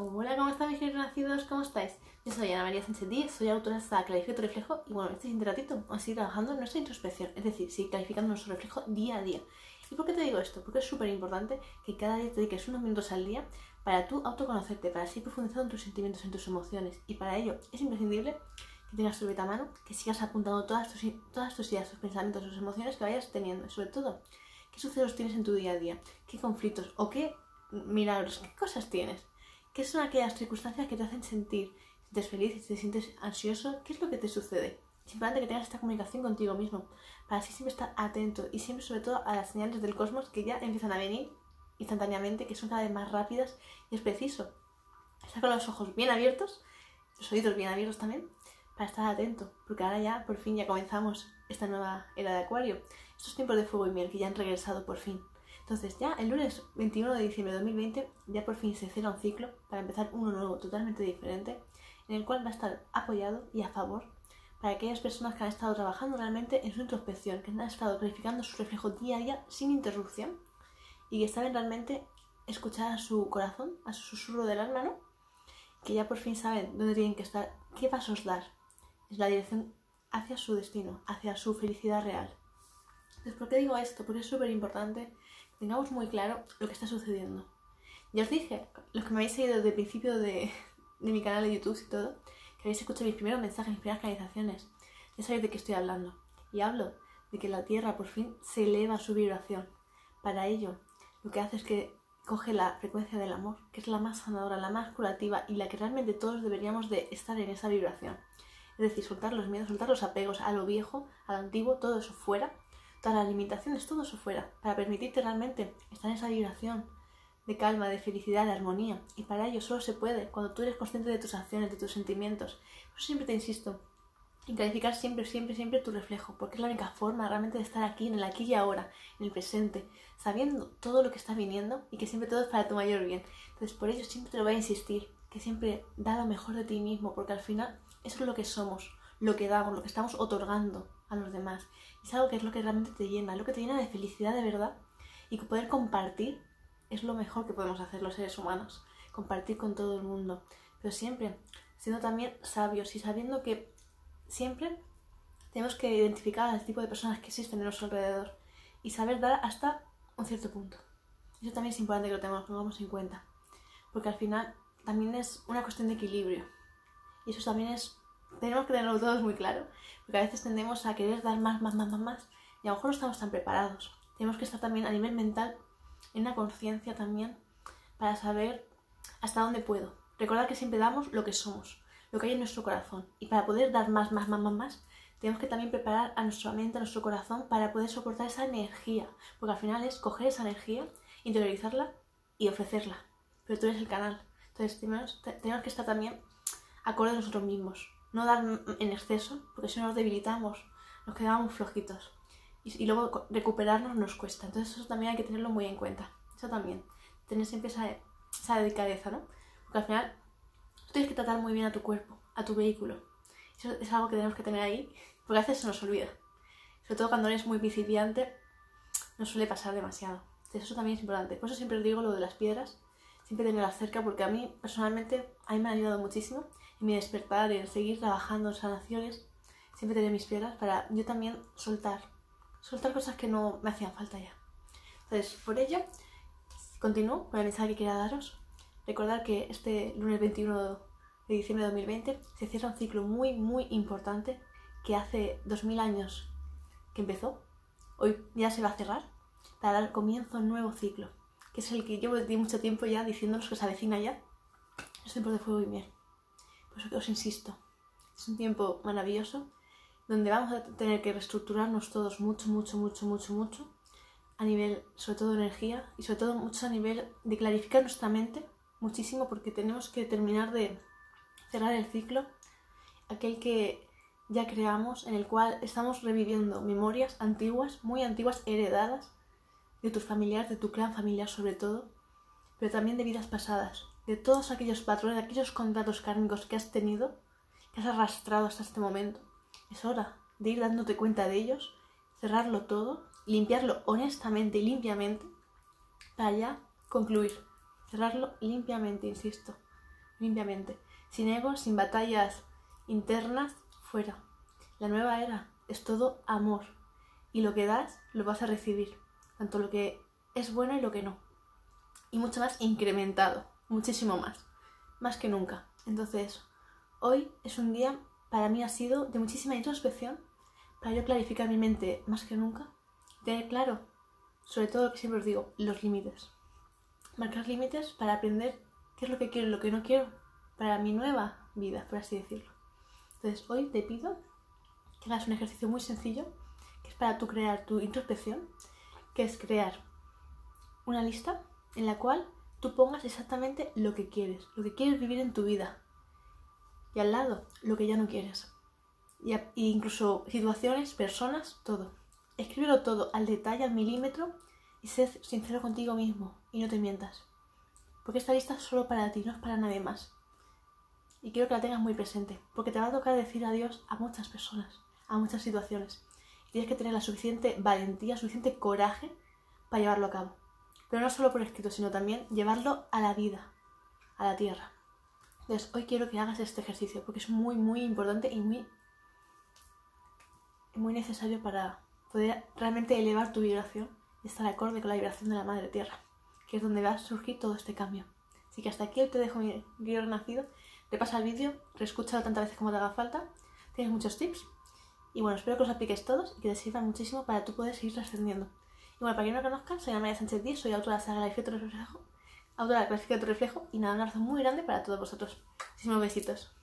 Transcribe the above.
Hola, ¿cómo están mis queridos nacidos? ¿Cómo estáis? Yo soy Ana María Sánchez Díez, soy autora de Clarifica tu reflejo y bueno, este siguiente ratito vamos a seguir trabajando en nuestra introspección, es decir, seguir clarificando nuestro reflejo día a día. ¿Y por qué te digo esto? Porque es súper importante que cada día te dediques unos minutos al día para tú autoconocerte, para seguir profundizando en tus sentimientos, en tus emociones. Y para ello es imprescindible que tengas tu beta a mano, que sigas apuntando todas tus, todas tus ideas, tus pensamientos, tus emociones que vayas teniendo. Y sobre todo, qué sucesos tienes en tu día a día, qué conflictos o qué milagros, qué cosas tienes. ¿Qué son aquellas circunstancias que te hacen sentir? Si te sientes feliz, si te sientes ansioso, ¿qué es lo que te sucede? Simplemente que tengas esta comunicación contigo mismo, para así siempre estar atento y siempre sobre todo a las señales del cosmos que ya empiezan a venir instantáneamente, que son cada vez más rápidas y es preciso estar con los ojos bien abiertos, los oídos bien abiertos también, para estar atento, porque ahora ya por fin ya comenzamos esta nueva era de Acuario, estos tiempos de fuego y miel que ya han regresado por fin. Entonces ya el lunes 21 de diciembre de 2020 ya por fin se cierra un ciclo para empezar uno nuevo totalmente diferente en el cual va a estar apoyado y a favor para aquellas personas que han estado trabajando realmente en su introspección, que han estado verificando su reflejo día a día sin interrupción y que saben realmente escuchar a su corazón, a su susurro del alma, ¿no? Que ya por fin saben dónde tienen que estar, qué pasos dar. Es la dirección hacia su destino, hacia su felicidad real. Entonces, ¿por qué digo esto? Porque es súper importante tengamos muy claro lo que está sucediendo. Ya os dije, los que me habéis seguido desde el principio de, mi canal de YouTube y todo, que habéis escuchado mis primeros mensajes, mis primeras canalizaciones, ya sabéis de qué estoy hablando. Y hablo de que la Tierra por fin se eleva su vibración. Para ello, lo que hace es que coge la frecuencia del amor, que es la más sanadora, la más curativa y la que realmente todos deberíamos de estar en esa vibración. Es decir, soltar los miedos, soltar los apegos a lo viejo, a lo antiguo, todo eso fuera todas las limitaciones, todo eso fuera, para permitirte realmente estar en esa vibración de calma, de felicidad, de armonía. Y para ello solo se puede cuando tú eres consciente de tus acciones, de tus sentimientos. Eso siempre te insisto en clarificar siempre, siempre, siempre tu reflejo, porque es la única forma realmente de estar aquí, en el aquí y ahora, en el presente, sabiendo todo lo que está viniendo y que siempre todo es para tu mayor bien. Entonces, por ello siempre te lo voy a insistir, que siempre da lo mejor de ti mismo, porque al final eso es lo que somos, lo que damos, lo que estamos otorgando a los demás. Es algo que es lo que realmente te llena, lo que te llena de felicidad de verdad y poder compartir es lo mejor que podemos hacer los seres humanos, compartir con todo el mundo, pero siempre siendo también sabios y sabiendo que siempre tenemos que identificar al tipo de personas que existen en nuestro alrededor y saber dar hasta un cierto punto. Eso también es importante que lo tengamos en cuenta, porque al final también es una cuestión de equilibrio y eso también es tenemos que tenerlo todos muy claro, porque a veces tendemos a querer dar más, más, más, más, más, y a lo mejor no estamos tan preparados. Tenemos que estar también a nivel mental, en una conciencia también, para saber hasta dónde puedo. Recordar que siempre damos lo que somos, lo que hay en nuestro corazón, y para poder dar más, más, más, más, más, tenemos que también preparar a nuestra mente, a nuestro corazón, para poder soportar esa energía, porque al final es coger esa energía, interiorizarla y ofrecerla. Pero tú eres el canal. Entonces tenemos, tenemos que estar también acorde a nosotros mismos no dar en exceso, porque si no nos debilitamos, nos quedamos flojitos. Y, luego recuperarnos nos cuesta. Entonces eso también hay que tenerlo muy en cuenta. Eso también. Tener siempre esa, esa delicadeza, ¿no? Porque al final tú tienes que tratar muy bien a tu cuerpo, a tu vehículo. Eso es algo que tenemos que tener ahí, porque a veces se nos olvida. Sobre todo cuando eres muy principiante, nos suele pasar demasiado. Entonces eso también es importante. Por eso siempre os digo lo de las piedras, siempre tenerlas cerca, porque a mí personalmente, a mí me ha ayudado muchísimo en mi despertar, en seguir trabajando en sanaciones, siempre tener mis piedras para yo también soltar, soltar cosas que no me hacían falta ya. Entonces, por ello, continúo con el mensaje que quería daros. Recordar que este lunes 21 de diciembre de 2020 se cierra un ciclo muy, muy importante que hace 2000 años que empezó. Hoy ya se va a cerrar para dar comienzo a un nuevo ciclo, que es el que llevo mucho tiempo ya diciéndonos que se avecina ya. Es tiempo de fuego y miel. Eso que os insisto, es un tiempo maravilloso donde vamos a tener que reestructurarnos todos mucho, mucho, mucho, mucho, mucho, a nivel, sobre todo de energía, y sobre todo mucho a nivel de clarificar nuestra mente, muchísimo, porque tenemos que terminar de cerrar el ciclo, aquel que ya creamos, en el cual estamos reviviendo memorias antiguas, muy antiguas, heredadas, de tus familiares, de tu clan familiar sobre todo, pero también de vidas pasadas, de todos aquellos patrones, de aquellos contratos kármicos que has tenido, que has arrastrado hasta este momento. Es hora de ir dándote cuenta de ellos, cerrarlo todo, limpiarlo honestamente y limpiamente, para ya concluir. Cerrarlo limpiamente, insisto. limpiamente. Sin egos, sin batallas internas, fuera. La nueva era es todo amor. Y lo que das, lo vas a recibir. Tanto lo que es bueno y lo que no. Y mucho más incrementado. Muchísimo más. Más que nunca. Entonces, hoy es un día, para mí ha sido de muchísima introspección, para yo clarificar mi mente más que nunca. Tener claro, sobre todo lo que siempre os digo, los límites. Marcar límites para aprender qué es lo que quiero y lo que no quiero para mi nueva vida, por así decirlo. Entonces, hoy te pido que hagas un ejercicio muy sencillo, que es para tú crear tu introspección, que es crear una lista en la cual tú pongas exactamente lo que quieres, lo que quieres vivir en tu vida. Y al lado, lo que ya no quieres. Y, incluso situaciones, personas, todo. Escríbelo todo al detalle, al milímetro y sé sincero contigo mismo y no te mientas. Porque esta lista es solo para ti, no es para nadie más y quiero que la tengas muy presente, porque te va a tocar decir adiós a muchas personas, a muchas situaciones. Y tienes que tener la suficiente valentía, suficiente coraje para llevarlo a cabo. Pero no solo por escrito, sino también llevarlo a la vida, a la tierra. Entonces, hoy quiero que hagas este ejercicio, porque es muy, muy importante y muy, muy necesario para poder realmente elevar tu vibración y estar acorde con la vibración de la Madre Tierra, que es donde va a surgir todo este cambio. Así que hasta aquí te dejo mi guion renacido repasa el vídeo, reescúchalo tantas veces como te haga falta, tienes muchos tips. Y bueno, espero que os apliquéis todos y que te sirvan muchísimo para tú poder seguir trascendiendo. Y bueno, para quien no me conozca, soy María Sánchez Díaz, soy autora de la saga La Reflejo, autora de la Reflejo, y nada, un abrazo muy grande para todos vosotros. Muchísimos besitos.